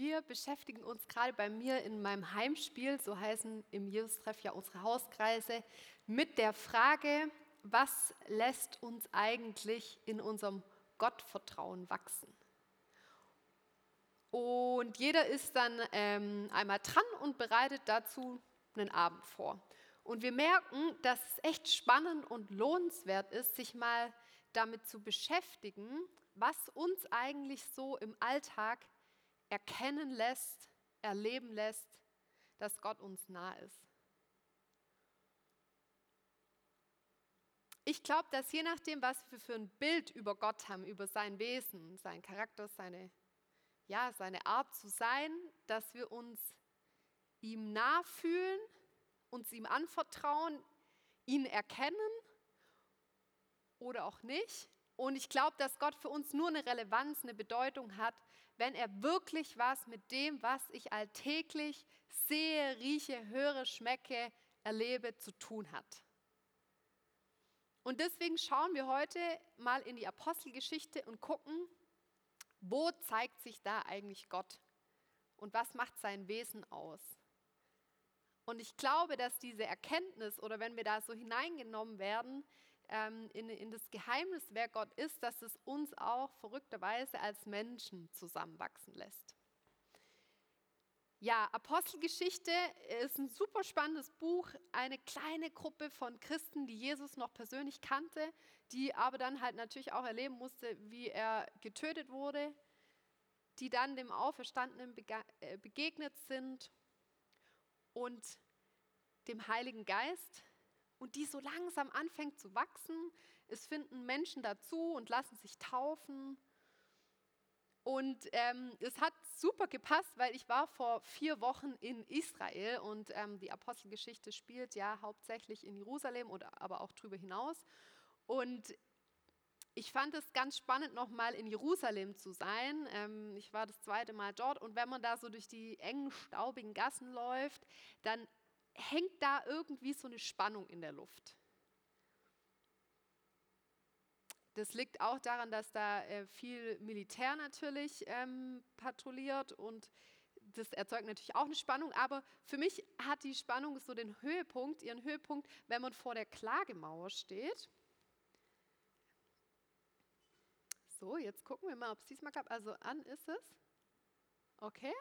Wir beschäftigen uns gerade bei mir in meinem Heimspiel, so heißen im Jesus-Treff ja unsere Hauskreise, mit der Frage, was lässt uns eigentlich in unserem Gottvertrauen wachsen? Und jeder ist dann ähm, einmal dran und bereitet dazu einen Abend vor. Und wir merken, dass es echt spannend und lohnenswert ist, sich mal damit zu beschäftigen, was uns eigentlich so im Alltag erkennen lässt, erleben lässt, dass Gott uns nah ist. Ich glaube, dass je nachdem, was wir für ein Bild über Gott haben, über sein Wesen, seinen Charakter, seine, ja, seine Art zu sein, dass wir uns ihm nah fühlen, uns ihm anvertrauen, ihn erkennen oder auch nicht. Und ich glaube, dass Gott für uns nur eine Relevanz, eine Bedeutung hat, wenn er wirklich was mit dem, was ich alltäglich sehe, rieche, höre, schmecke, erlebe, zu tun hat. Und deswegen schauen wir heute mal in die Apostelgeschichte und gucken, wo zeigt sich da eigentlich Gott und was macht sein Wesen aus. Und ich glaube, dass diese Erkenntnis oder wenn wir da so hineingenommen werden, ähm, in, in das Geheimnis, wer Gott ist, dass es uns auch verrückterweise als Menschen zusammenwachsen lässt. Ja, Apostelgeschichte ist ein super spannendes Buch. Eine kleine Gruppe von Christen, die Jesus noch persönlich kannte, die aber dann halt natürlich auch erleben musste, wie er getötet wurde, die dann dem Auferstandenen äh, begegnet sind und dem Heiligen Geist, und die so langsam anfängt zu wachsen. Es finden Menschen dazu und lassen sich taufen. Und ähm, es hat super gepasst, weil ich war vor vier Wochen in Israel und ähm, die Apostelgeschichte spielt ja hauptsächlich in Jerusalem oder aber auch darüber hinaus. Und ich fand es ganz spannend, nochmal in Jerusalem zu sein. Ähm, ich war das zweite Mal dort und wenn man da so durch die engen, staubigen Gassen läuft, dann hängt da irgendwie so eine Spannung in der Luft. Das liegt auch daran, dass da äh, viel Militär natürlich ähm, patrouilliert und das erzeugt natürlich auch eine Spannung, aber für mich hat die Spannung so den Höhepunkt, ihren Höhepunkt, wenn man vor der Klagemauer steht. So, jetzt gucken wir mal, ob es diesmal klappt. Also an ist es. Okay.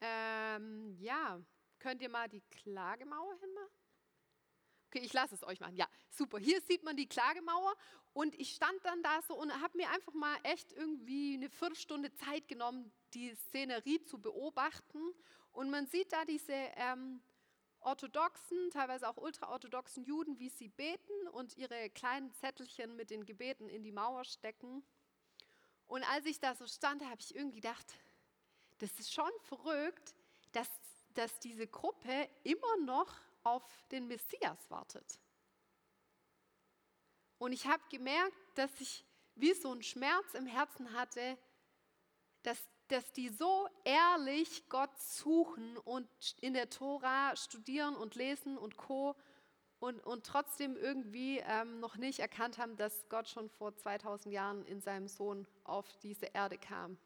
Ähm, ja, könnt ihr mal die Klagemauer hinmachen? Okay, ich lasse es euch machen. Ja, super. Hier sieht man die Klagemauer und ich stand dann da so und habe mir einfach mal echt irgendwie eine Viertelstunde Zeit genommen, die Szenerie zu beobachten. Und man sieht da diese ähm, orthodoxen, teilweise auch ultraorthodoxen Juden, wie sie beten und ihre kleinen Zettelchen mit den Gebeten in die Mauer stecken. Und als ich da so stand, habe ich irgendwie gedacht, das ist schon verrückt, dass, dass diese Gruppe immer noch auf den Messias wartet. Und ich habe gemerkt, dass ich wie so einen Schmerz im Herzen hatte, dass, dass die so ehrlich Gott suchen und in der Tora studieren und lesen und co. Und, und trotzdem irgendwie ähm, noch nicht erkannt haben, dass Gott schon vor 2000 Jahren in seinem Sohn auf diese Erde kam.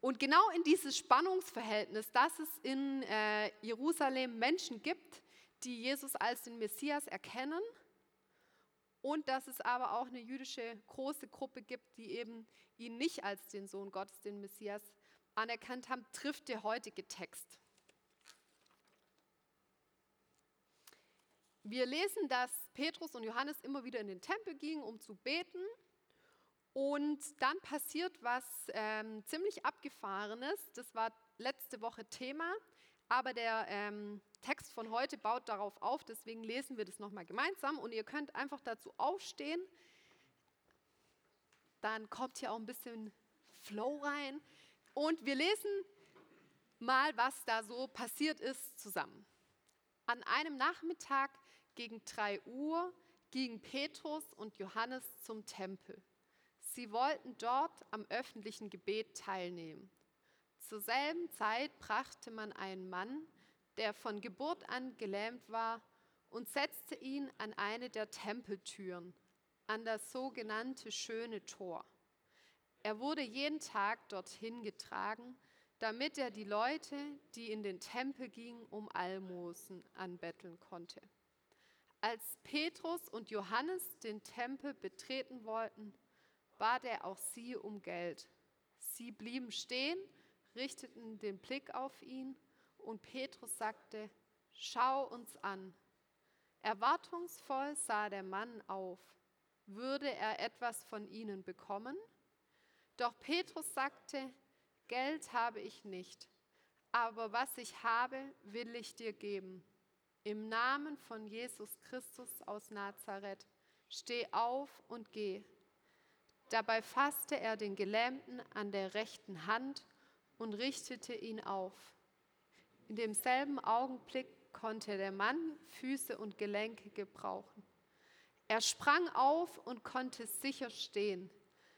Und genau in dieses Spannungsverhältnis, dass es in äh, Jerusalem Menschen gibt, die Jesus als den Messias erkennen und dass es aber auch eine jüdische große Gruppe gibt, die eben ihn nicht als den Sohn Gottes, den Messias, anerkannt haben, trifft der heutige Text. Wir lesen, dass Petrus und Johannes immer wieder in den Tempel gingen, um zu beten. Und dann passiert was ähm, ziemlich abgefahrenes. Das war letzte Woche Thema, aber der ähm, Text von heute baut darauf auf. Deswegen lesen wir das nochmal gemeinsam. Und ihr könnt einfach dazu aufstehen. Dann kommt hier auch ein bisschen Flow rein. Und wir lesen mal, was da so passiert ist, zusammen. An einem Nachmittag gegen 3 Uhr gingen Petrus und Johannes zum Tempel. Sie wollten dort am öffentlichen Gebet teilnehmen. Zur selben Zeit brachte man einen Mann, der von Geburt an gelähmt war, und setzte ihn an eine der Tempeltüren, an das sogenannte schöne Tor. er wurde jeden Tag dorthin getragen, damit er die Leute, die in den Tempel gingen, um Almosen anbetteln konnte. Als Petrus und Johannes den Tempel betreten wollten, bat er auch sie um Geld. Sie blieben stehen, richteten den Blick auf ihn und Petrus sagte, schau uns an. Erwartungsvoll sah der Mann auf. Würde er etwas von ihnen bekommen? Doch Petrus sagte, Geld habe ich nicht, aber was ich habe, will ich dir geben. Im Namen von Jesus Christus aus Nazareth, steh auf und geh. Dabei fasste er den Gelähmten an der rechten Hand und richtete ihn auf. In demselben Augenblick konnte der Mann Füße und Gelenke gebrauchen. Er sprang auf und konnte sicher stehen,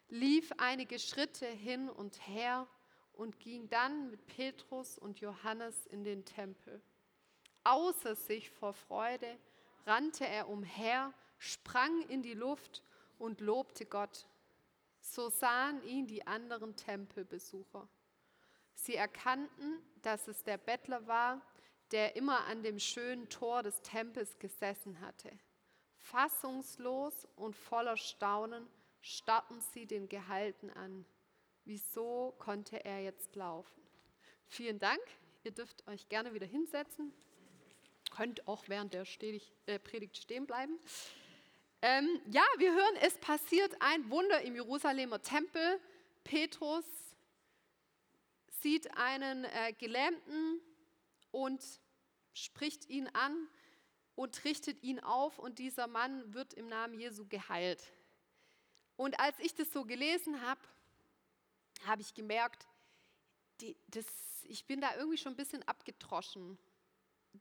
lief einige Schritte hin und her und ging dann mit Petrus und Johannes in den Tempel. Außer sich vor Freude rannte er umher, sprang in die Luft und lobte Gott. So sahen ihn die anderen Tempelbesucher. Sie erkannten, dass es der Bettler war, der immer an dem schönen Tor des Tempels gesessen hatte. Fassungslos und voller Staunen starrten sie den Gehalten an. Wieso konnte er jetzt laufen? Vielen Dank. Ihr dürft euch gerne wieder hinsetzen. Könnt auch während der äh, Predigt stehen bleiben. Ähm, ja, wir hören, es passiert ein Wunder im Jerusalemer Tempel. Petrus sieht einen äh, Gelähmten und spricht ihn an und richtet ihn auf und dieser Mann wird im Namen Jesu geheilt. Und als ich das so gelesen habe, habe ich gemerkt, die, das, ich bin da irgendwie schon ein bisschen abgetroschen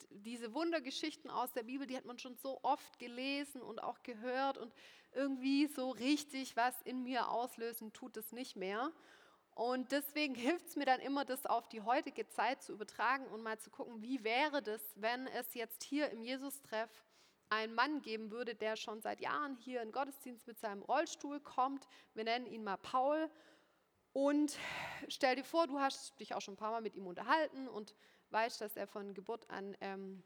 diese Wundergeschichten aus der Bibel, die hat man schon so oft gelesen und auch gehört und irgendwie so richtig was in mir auslösen tut es nicht mehr. Und deswegen hilft es mir dann immer, das auf die heutige Zeit zu übertragen und mal zu gucken, wie wäre das, wenn es jetzt hier im Jesus-Treff einen Mann geben würde, der schon seit Jahren hier in Gottesdienst mit seinem Rollstuhl kommt. Wir nennen ihn mal Paul. Und stell dir vor, du hast dich auch schon ein paar Mal mit ihm unterhalten und weißt, dass er von Geburt an ähm,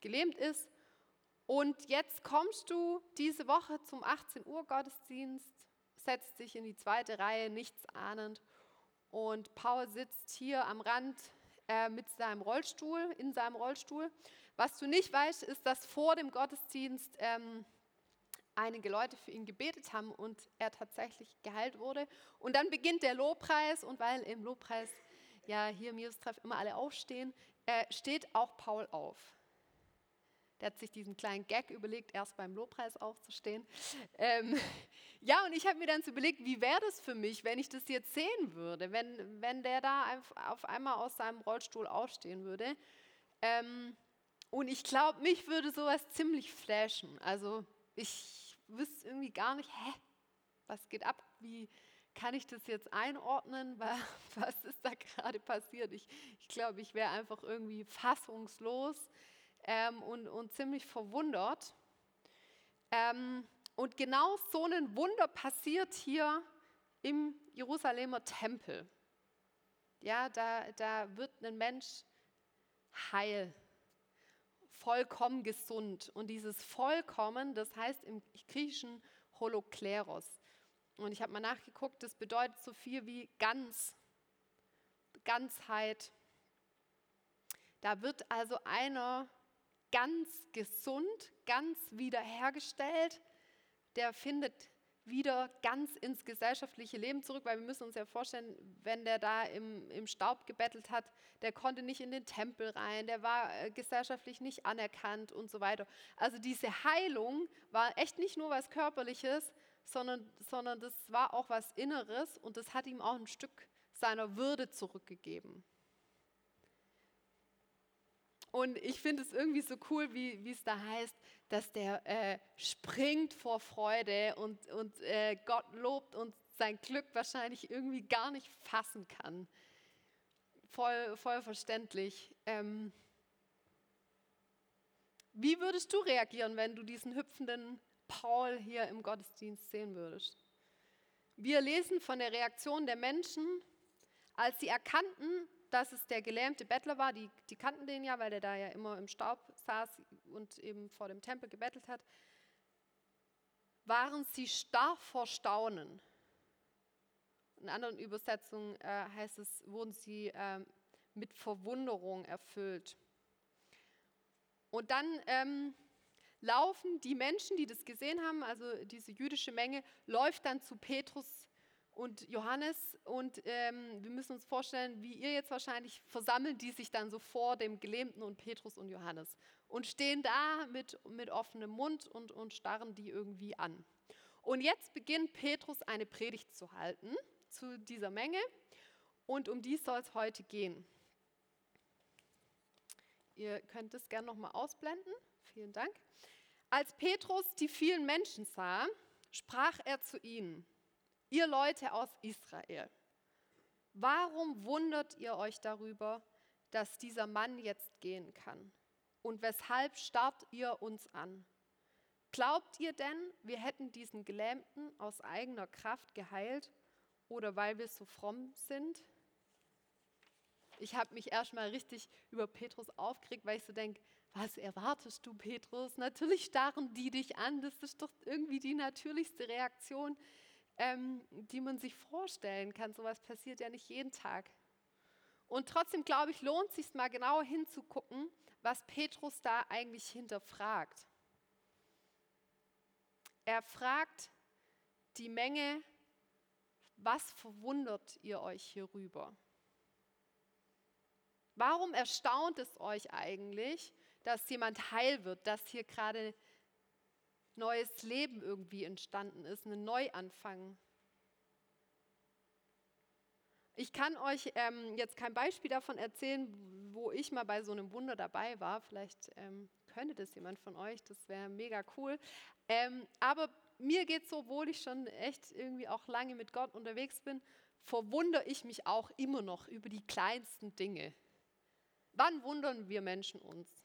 gelähmt ist. Und jetzt kommst du diese Woche zum 18 Uhr Gottesdienst, setzt dich in die zweite Reihe, nichts ahnend. Und Paul sitzt hier am Rand äh, mit seinem Rollstuhl, in seinem Rollstuhl. Was du nicht weißt, ist, dass vor dem Gottesdienst ähm, einige Leute für ihn gebetet haben und er tatsächlich geheilt wurde. Und dann beginnt der Lobpreis und weil im Lobpreis ja hier im Jesus-Treff immer alle aufstehen, äh, steht auch Paul auf. Der hat sich diesen kleinen Gag überlegt, erst beim Lobpreis aufzustehen. Ähm, ja, und ich habe mir dann so überlegt, wie wäre das für mich, wenn ich das jetzt sehen würde, wenn, wenn der da auf einmal aus seinem Rollstuhl aufstehen würde. Ähm, und ich glaube, mich würde sowas ziemlich flashen. Also ich wüsste irgendwie gar nicht, hä, was geht ab? Wie, kann ich das jetzt einordnen? Was ist da gerade passiert? Ich, ich glaube, ich wäre einfach irgendwie fassungslos ähm, und, und ziemlich verwundert. Ähm, und genau so ein Wunder passiert hier im Jerusalemer Tempel. Ja, da, da wird ein Mensch heil, vollkommen gesund. Und dieses Vollkommen, das heißt im Griechischen Holokleros. Und ich habe mal nachgeguckt, das bedeutet so viel wie ganz, Ganzheit. Da wird also einer ganz gesund, ganz wiederhergestellt, der findet wieder ganz ins gesellschaftliche Leben zurück, weil wir müssen uns ja vorstellen, wenn der da im, im Staub gebettelt hat, der konnte nicht in den Tempel rein, der war äh, gesellschaftlich nicht anerkannt und so weiter. Also diese Heilung war echt nicht nur was Körperliches, sondern, sondern das war auch was Inneres und das hat ihm auch ein Stück seiner Würde zurückgegeben. Und ich finde es irgendwie so cool, wie es da heißt, dass der äh, springt vor Freude und, und äh, Gott lobt und sein Glück wahrscheinlich irgendwie gar nicht fassen kann. Voll, voll verständlich. Ähm, wie würdest du reagieren, wenn du diesen hüpfenden Paul hier im Gottesdienst sehen würdest? Wir lesen von der Reaktion der Menschen, als sie erkannten, dass es der gelähmte Bettler war. Die, die kannten den ja, weil der da ja immer im Staub saß und eben vor dem Tempel gebettelt hat. Waren sie starr vor Staunen. In anderen Übersetzungen äh, heißt es, wurden sie äh, mit Verwunderung erfüllt. Und dann ähm, laufen die Menschen, die das gesehen haben, also diese jüdische Menge, läuft dann zu Petrus und Johannes und ähm, wir müssen uns vorstellen, wie ihr jetzt wahrscheinlich versammeln die sich dann so vor dem Gelähmten und Petrus und Johannes und stehen da mit, mit offenem Mund und, und starren die irgendwie an. Und jetzt beginnt Petrus eine Predigt zu halten zu dieser Menge und um die soll es heute gehen. Ihr könnt es gerne nochmal ausblenden. Vielen Dank. Als Petrus die vielen Menschen sah, sprach er zu ihnen, ihr Leute aus Israel, warum wundert ihr euch darüber, dass dieser Mann jetzt gehen kann? Und weshalb starrt ihr uns an? Glaubt ihr denn, wir hätten diesen Gelähmten aus eigener Kraft geheilt oder weil wir so fromm sind? Ich habe mich erstmal richtig über Petrus aufgeregt, weil ich so denke, was erwartest du, Petrus? Natürlich starren die dich an. Das ist doch irgendwie die natürlichste Reaktion, ähm, die man sich vorstellen kann. Sowas passiert ja nicht jeden Tag. Und trotzdem, glaube ich, lohnt es sich mal genauer hinzugucken, was Petrus da eigentlich hinterfragt. Er fragt die Menge, was verwundert ihr euch hierüber? Warum erstaunt es euch eigentlich, dass jemand heil wird, dass hier gerade neues Leben irgendwie entstanden ist, ein Neuanfang? Ich kann euch ähm, jetzt kein Beispiel davon erzählen, wo ich mal bei so einem Wunder dabei war. Vielleicht ähm, könnte das jemand von euch, das wäre mega cool. Ähm, aber mir geht es so, obwohl ich schon echt irgendwie auch lange mit Gott unterwegs bin, verwundere ich mich auch immer noch über die kleinsten Dinge. Wann wundern wir Menschen uns?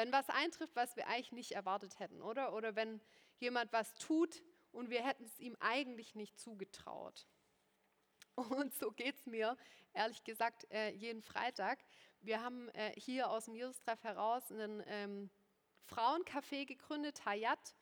Wenn was eintrifft, was wir eigentlich nicht erwartet hätten, oder? Oder wenn jemand was tut und wir hätten es ihm eigentlich nicht zugetraut. Und so geht es mir, ehrlich gesagt, äh, jeden Freitag. Wir haben äh, hier aus dem Jesus-Treff heraus einen ähm, Frauencafé gegründet, Hayat.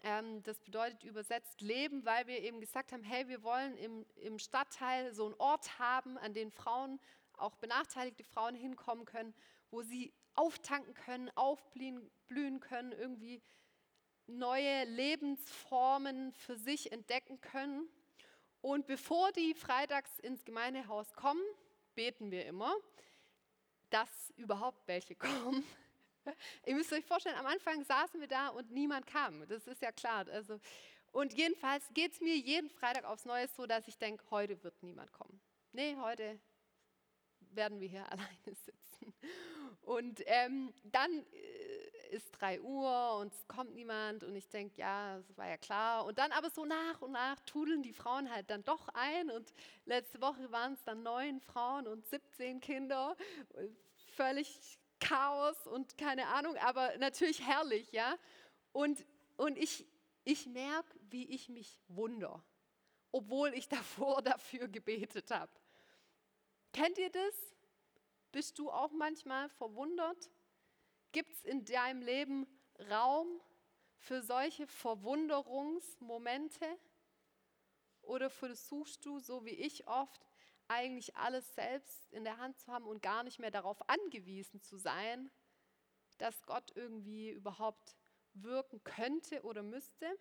Ähm, das bedeutet übersetzt Leben, weil wir eben gesagt haben, hey, wir wollen im, im Stadtteil so einen Ort haben, an den Frauen, auch benachteiligte Frauen hinkommen können, wo sie auftanken können, aufblühen können, irgendwie neue Lebensformen für sich entdecken können. Und bevor die freitags ins Gemeindehaus kommen, beten wir immer, dass überhaupt welche kommen. Ihr müsst euch vorstellen, am Anfang saßen wir da und niemand kam. Das ist ja klar. Also, und jedenfalls geht es mir jeden Freitag aufs Neue so, dass ich denke, heute wird niemand kommen. Nee, heute werden wir hier alleine sitzen. Und ähm, dann äh, ist 3 Uhr und es kommt niemand und ich denke, ja, das war ja klar. Und dann aber so nach und nach tudeln die Frauen halt dann doch ein und letzte Woche waren es dann neun Frauen und 17 Kinder. Völlig Chaos und keine Ahnung, aber natürlich herrlich, ja. Und, und ich, ich merke, wie ich mich wunder, obwohl ich davor dafür gebetet habe. Kennt ihr das? Bist du auch manchmal verwundert? Gibt es in deinem Leben Raum für solche Verwunderungsmomente? Oder versuchst du, so wie ich oft, eigentlich alles selbst in der Hand zu haben und gar nicht mehr darauf angewiesen zu sein, dass Gott irgendwie überhaupt wirken könnte oder müsste.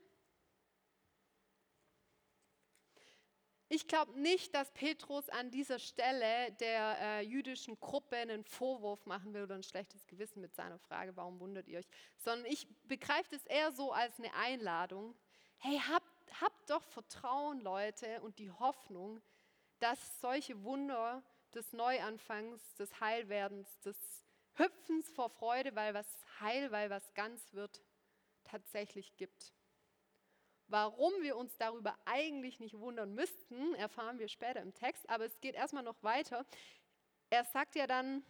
Ich glaube nicht, dass Petrus an dieser Stelle der äh, jüdischen Gruppe einen Vorwurf machen will oder ein schlechtes Gewissen mit seiner Frage, warum wundert ihr euch, sondern ich begreife es eher so als eine Einladung. Hey, habt, habt doch Vertrauen, Leute, und die Hoffnung, dass solche Wunder des Neuanfangs, des Heilwerdens, des Hüpfens vor Freude, weil was heil, weil was ganz wird, tatsächlich gibt. Warum wir uns darüber eigentlich nicht wundern müssten, erfahren wir später im Text, aber es geht erstmal noch weiter. Er sagt ja dann,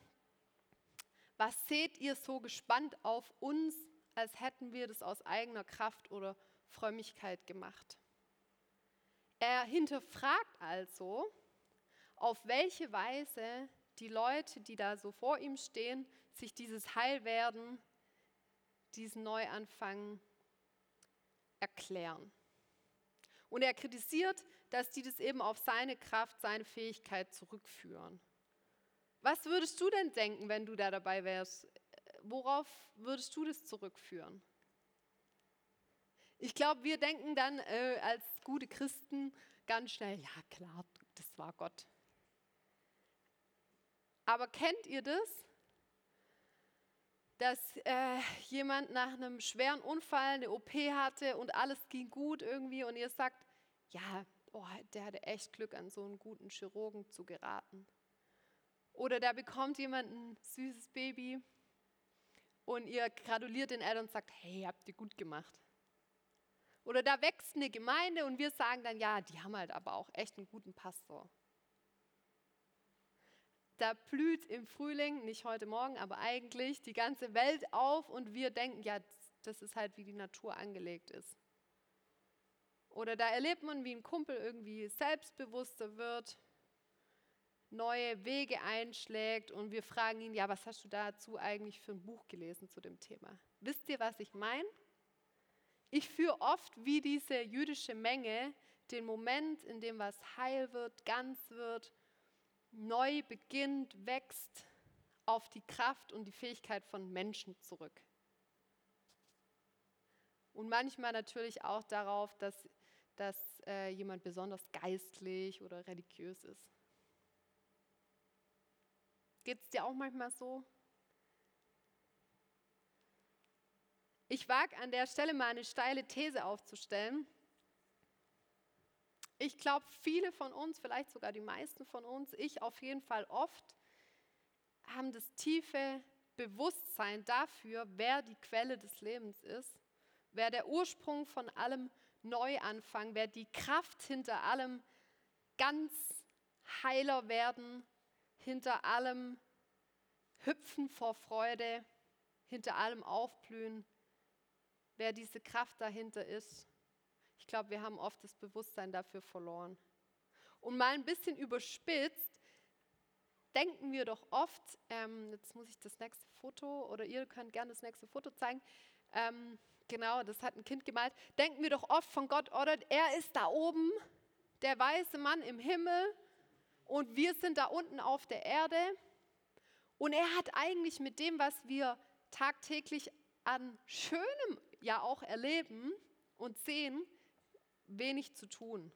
was seht ihr so gespannt auf uns als hätten wir das aus eigener Kraft oder Frömmigkeit gemacht. Er hinterfragt also, auf welche Weise die Leute, die da so vor ihm stehen, sich dieses Heilwerden, diesen Neuanfang erklären. Und er kritisiert, dass die das eben auf seine Kraft, seine Fähigkeit zurückführen. Was würdest du denn denken, wenn du da dabei wärst? Worauf würdest du das zurückführen? Ich glaube, wir denken dann äh, als gute Christen ganz schnell, ja klar, das war Gott. Aber kennt ihr das? Dass äh, jemand nach einem schweren Unfall eine OP hatte und alles ging gut irgendwie und ihr sagt, ja, oh, der hatte echt Glück, an so einen guten Chirurgen zu geraten. Oder da bekommt jemand ein süßes Baby und ihr gratuliert den Eltern und sagt, hey, habt ihr gut gemacht. Oder da wächst eine Gemeinde und wir sagen dann, ja, die haben halt aber auch echt einen guten Pastor. Da blüht im Frühling, nicht heute Morgen, aber eigentlich die ganze Welt auf und wir denken, ja, das ist halt wie die Natur angelegt ist. Oder da erlebt man, wie ein Kumpel irgendwie selbstbewusster wird, neue Wege einschlägt und wir fragen ihn, ja, was hast du dazu eigentlich für ein Buch gelesen zu dem Thema? Wisst ihr, was ich meine? Ich führe oft wie diese jüdische Menge den Moment, in dem was heil wird, ganz wird, neu beginnt, wächst, auf die Kraft und die Fähigkeit von Menschen zurück. Und manchmal natürlich auch darauf, dass, dass äh, jemand besonders geistlich oder religiös ist. Geht es dir auch manchmal so? Ich wage an der Stelle mal eine steile These aufzustellen. Ich glaube, viele von uns, vielleicht sogar die meisten von uns, ich auf jeden Fall oft, haben das tiefe Bewusstsein dafür, wer die Quelle des Lebens ist, wer der Ursprung von allem Neuanfang, wer die Kraft hinter allem ganz heiler werden, hinter allem Hüpfen vor Freude, hinter allem Aufblühen, wer diese Kraft dahinter ist. Ich glaube, wir haben oft das Bewusstsein dafür verloren. Und mal ein bisschen überspitzt, denken wir doch oft, ähm, jetzt muss ich das nächste Foto oder ihr könnt gerne das nächste Foto zeigen. Ähm, genau, das hat ein Kind gemalt. Denken wir doch oft von Gott, oder er ist da oben, der weiße Mann im Himmel und wir sind da unten auf der Erde. Und er hat eigentlich mit dem, was wir tagtäglich an Schönem ja auch erleben und sehen, wenig zu tun.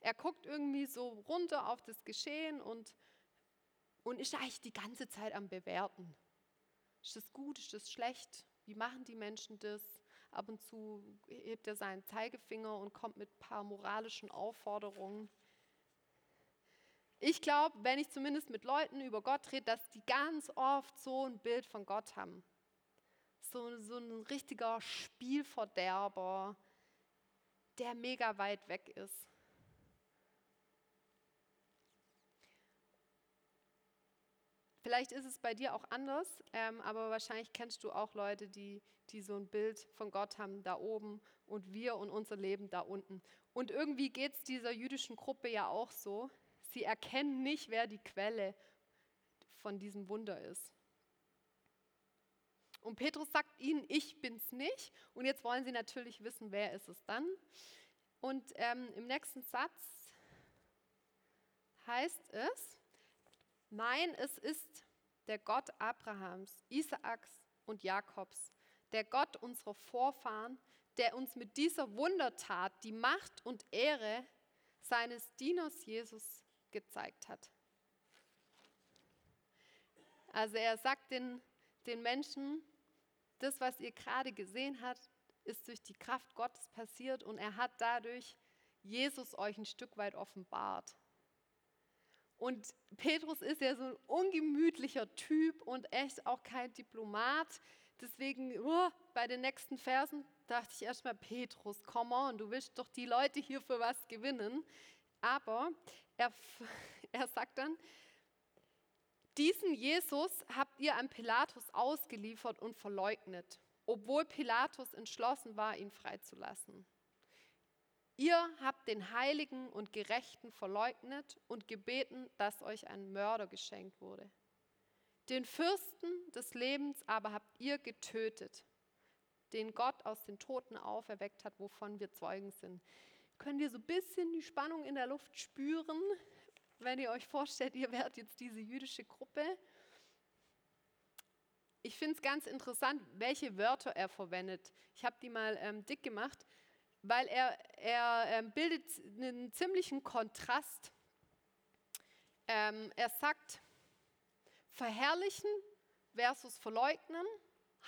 Er guckt irgendwie so runter auf das Geschehen und, und ist eigentlich die ganze Zeit am Bewerten. Ist das gut, ist das schlecht? Wie machen die Menschen das? Ab und zu hebt er seinen Zeigefinger und kommt mit ein paar moralischen Aufforderungen. Ich glaube, wenn ich zumindest mit Leuten über Gott rede, dass die ganz oft so ein Bild von Gott haben so, so ein richtiger Spielverderber, der mega weit weg ist. Vielleicht ist es bei dir auch anders, ähm, aber wahrscheinlich kennst du auch Leute, die, die so ein Bild von Gott haben da oben und wir und unser Leben da unten. Und irgendwie geht es dieser jüdischen Gruppe ja auch so. Sie erkennen nicht, wer die Quelle von diesem Wunder ist. Und Petrus sagt ihnen, ich bin's nicht. Und jetzt wollen sie natürlich wissen, wer ist es dann. Und ähm, im nächsten Satz heißt es, nein, es ist der Gott Abrahams, Isaaks und Jakobs, der Gott unserer Vorfahren, der uns mit dieser Wundertat die Macht und Ehre seines Dieners Jesus gezeigt hat. Also er sagt den, den Menschen, das, was ihr gerade gesehen habt, ist durch die Kraft Gottes passiert und er hat dadurch Jesus euch ein Stück weit offenbart. Und Petrus ist ja so ein ungemütlicher Typ und echt auch kein Diplomat. Deswegen uh, bei den nächsten Versen dachte ich erstmal, Petrus, come on, du willst doch die Leute hier für was gewinnen. Aber er, er sagt dann, diesen Jesus habt ihr an Pilatus ausgeliefert und verleugnet. obwohl Pilatus entschlossen war, ihn freizulassen. Ihr habt den Heiligen und Gerechten verleugnet und gebeten, dass euch ein Mörder geschenkt wurde. Den Fürsten des Lebens aber habt ihr getötet, den Gott aus den Toten auferweckt hat, wovon wir Zeugen sind. Könnt ihr so ein bisschen die Spannung in der Luft spüren, wenn ihr euch vorstellt, ihr wärt jetzt diese jüdische Gruppe? Ich finde es ganz interessant, welche Wörter er verwendet. Ich habe die mal ähm, dick gemacht, weil er, er ähm, bildet einen ziemlichen Kontrast. Ähm, er sagt, verherrlichen versus verleugnen,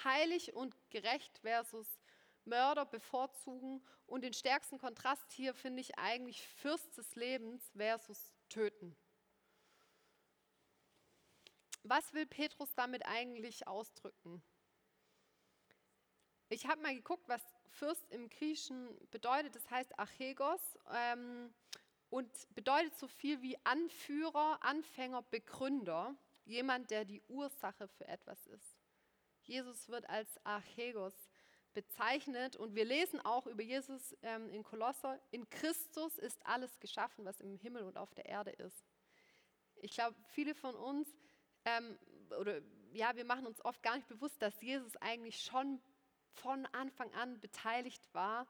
heilig und gerecht versus Mörder bevorzugen und den stärksten Kontrast hier finde ich eigentlich Fürst des Lebens versus Töten. Was will Petrus damit eigentlich ausdrücken? Ich habe mal geguckt, was Fürst im Griechischen bedeutet. Das heißt Archegos ähm, und bedeutet so viel wie Anführer, Anfänger, Begründer. Jemand, der die Ursache für etwas ist. Jesus wird als Archegos bezeichnet und wir lesen auch über Jesus ähm, in Kolosser, in Christus ist alles geschaffen, was im Himmel und auf der Erde ist. Ich glaube, viele von uns, ähm, oder ja, wir machen uns oft gar nicht bewusst, dass Jesus eigentlich schon von Anfang an beteiligt war,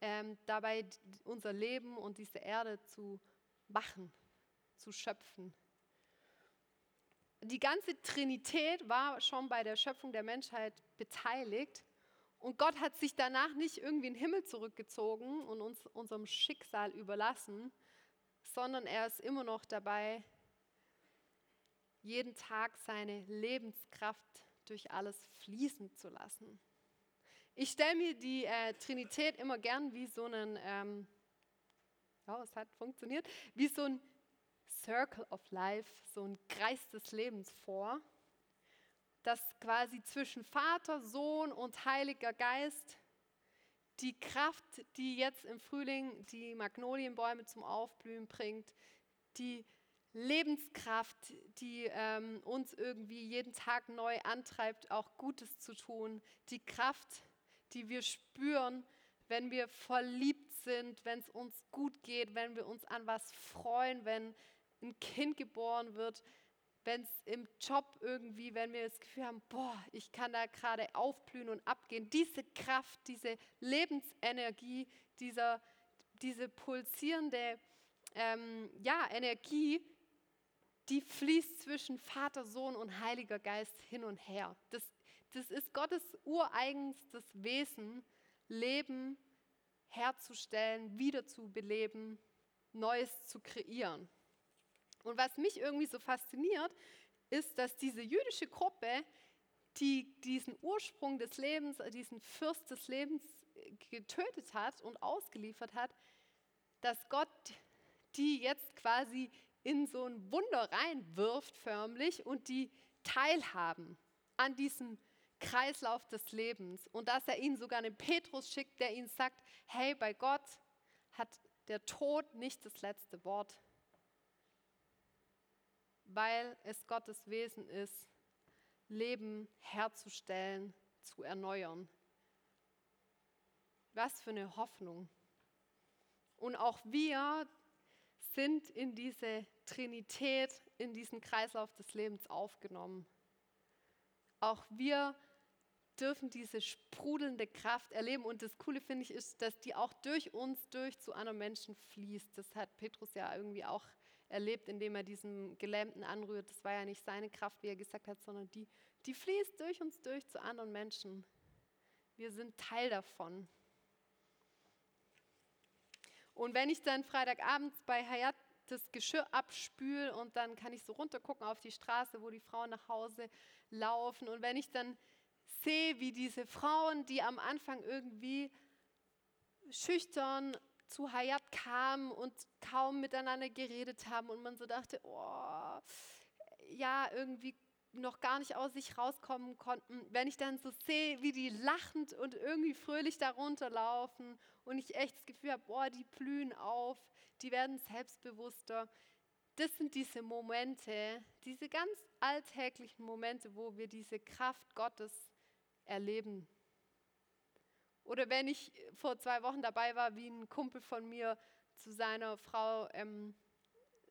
ähm, dabei unser Leben und diese Erde zu machen, zu schöpfen die ganze Trinität war schon bei der Schöpfung der Menschheit beteiligt. Und Gott hat sich danach nicht irgendwie in den Himmel zurückgezogen und uns unserem Schicksal überlassen, sondern er ist immer noch dabei, jeden Tag seine Lebenskraft durch alles fließen zu lassen. Ich stelle mir die äh, Trinität immer gern wie so einen, ähm, ja, es hat funktioniert, wie so ein Circle of Life, so ein Kreis des Lebens vor, dass quasi zwischen Vater, Sohn und Heiliger Geist die Kraft, die jetzt im Frühling die Magnolienbäume zum Aufblühen bringt, die Lebenskraft, die ähm, uns irgendwie jeden Tag neu antreibt, auch Gutes zu tun, die Kraft, die wir spüren, wenn wir verliebt sind, wenn es uns gut geht, wenn wir uns an was freuen, wenn ein Kind geboren wird, wenn es im Job irgendwie, wenn wir das Gefühl haben, boah, ich kann da gerade aufblühen und abgehen, diese Kraft, diese Lebensenergie, dieser, diese pulsierende ähm, ja, Energie, die fließt zwischen Vater, Sohn und Heiliger Geist hin und her. Das, das ist Gottes ureigenstes Wesen, Leben herzustellen, wiederzubeleben, Neues zu kreieren. Und was mich irgendwie so fasziniert, ist, dass diese jüdische Gruppe, die diesen Ursprung des Lebens, diesen Fürst des Lebens getötet hat und ausgeliefert hat, dass Gott die jetzt quasi in so ein Wunder reinwirft förmlich und die teilhaben an diesem Kreislauf des Lebens. Und dass er ihnen sogar einen Petrus schickt, der ihnen sagt, hey, bei Gott hat der Tod nicht das letzte Wort weil es Gottes Wesen ist, Leben herzustellen, zu erneuern. Was für eine Hoffnung. Und auch wir sind in diese Trinität, in diesen Kreislauf des Lebens aufgenommen. Auch wir dürfen diese sprudelnde Kraft erleben. Und das Coole finde ich ist, dass die auch durch uns durch zu anderen Menschen fließt. Das hat Petrus ja irgendwie auch erlebt, indem er diesen Gelähmten anrührt. Das war ja nicht seine Kraft, wie er gesagt hat, sondern die, die fließt durch uns durch zu anderen Menschen. Wir sind Teil davon. Und wenn ich dann Freitagabends bei Hayat das Geschirr abspüle und dann kann ich so runtergucken auf die Straße, wo die Frauen nach Hause laufen. Und wenn ich dann sehe, wie diese Frauen, die am Anfang irgendwie schüchtern zu Hayat kamen und kaum miteinander geredet haben und man so dachte, oh, ja, irgendwie noch gar nicht aus sich rauskommen konnten, wenn ich dann so sehe, wie die lachend und irgendwie fröhlich darunter laufen und ich echt das Gefühl habe, boah, die blühen auf, die werden selbstbewusster. Das sind diese Momente, diese ganz alltäglichen Momente, wo wir diese Kraft Gottes erleben Oder wenn ich vor zwei Wochen dabei war, wie ein Kumpel von mir zu seiner Frau ähm,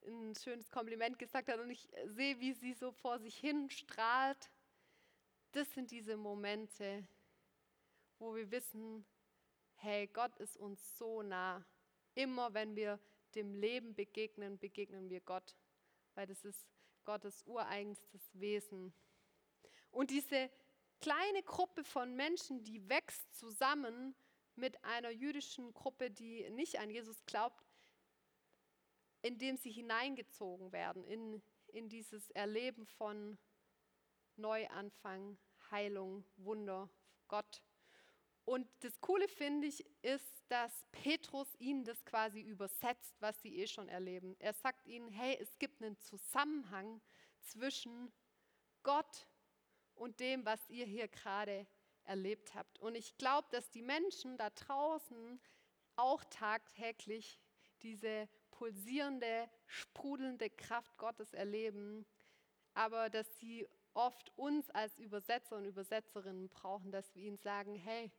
ein schönes Kompliment gesagt hat und ich sehe, wie sie so vor sich hin strahlt. Das sind diese Momente, wo wir wissen, hey, Gott ist uns so nah. Immer wenn wir dem Leben begegnen, begegnen wir Gott, weil das ist Gottes ureigenstes Wesen. Und diese kleine Gruppe von Menschen, die wächst zusammen mit einer jüdischen Gruppe, die nicht an Jesus glaubt, indem sie hineingezogen werden in, in dieses Erleben von Neuanfang, Heilung, Wunder, Gott. Und das Coole finde ich ist, dass Petrus ihnen das quasi übersetzt, was sie eh schon erleben. Er sagt ihnen, hey, es gibt einen Zusammenhang zwischen Gott und dem, was ihr hier gerade erlebt habt. Und ich glaube, dass die Menschen da draußen auch tagtäglich diese pulsierende, sprudelnde Kraft Gottes erleben, aber dass sie oft uns als Übersetzer und Übersetzerinnen brauchen, dass wir ihnen sagen, hey,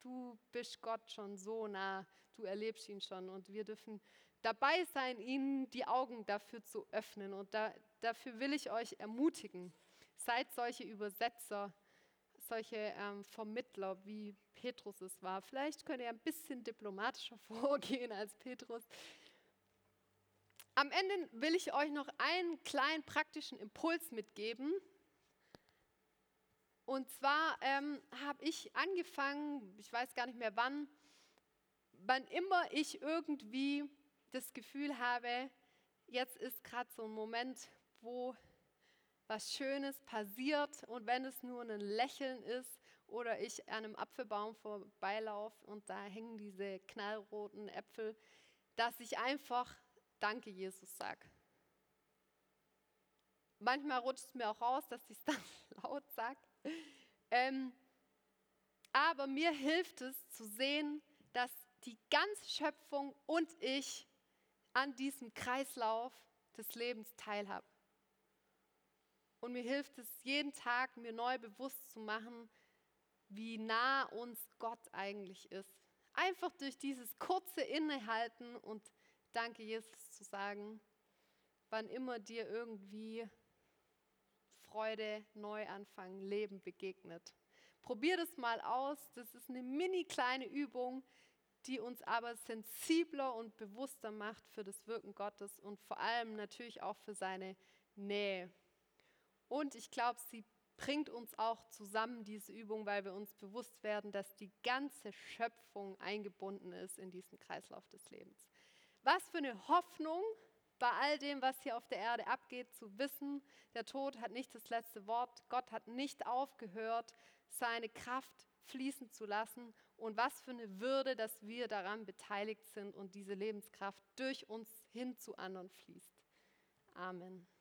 du bist Gott schon so nah, du erlebst ihn schon und wir dürfen dabei sein, ihnen die Augen dafür zu öffnen. Und da, dafür will ich euch ermutigen. Seid solche Übersetzer, solche ähm, Vermittler, wie Petrus es war. Vielleicht könnt ihr ein bisschen diplomatischer vorgehen als Petrus. Am Ende will ich euch noch einen kleinen praktischen Impuls mitgeben. Und zwar ähm, habe ich angefangen, ich weiß gar nicht mehr wann, wann immer ich irgendwie das Gefühl habe, jetzt ist gerade so ein Moment, wo was Schönes passiert und wenn es nur ein Lächeln ist oder ich an einem Apfelbaum vorbeilaufe und da hängen diese knallroten Äpfel, dass ich einfach Danke, Jesus sage. Manchmal rutscht es mir auch raus, dass ich es dann laut sage. Ähm, aber mir hilft es zu sehen, dass die ganze Schöpfung und ich an diesem Kreislauf des Lebens teilhaben. Und mir hilft es jeden Tag, mir neu bewusst zu machen, wie nah uns Gott eigentlich ist. Einfach durch dieses kurze Innehalten und Danke, Jesus, zu sagen, wann immer dir irgendwie Freude, Neuanfang, Leben begegnet. Probier das mal aus. Das ist eine mini kleine Übung, die uns aber sensibler und bewusster macht für das Wirken Gottes und vor allem natürlich auch für seine Nähe. Und ich glaube, sie bringt uns auch zusammen, diese Übung, weil wir uns bewusst werden, dass die ganze Schöpfung eingebunden ist in diesen Kreislauf des Lebens. Was für eine Hoffnung bei all dem, was hier auf der Erde abgeht, zu wissen, der Tod hat nicht das letzte Wort, Gott hat nicht aufgehört, seine Kraft fließen zu lassen und was für eine Würde, dass wir daran beteiligt sind und diese Lebenskraft durch uns hin zu anderen fließt. Amen.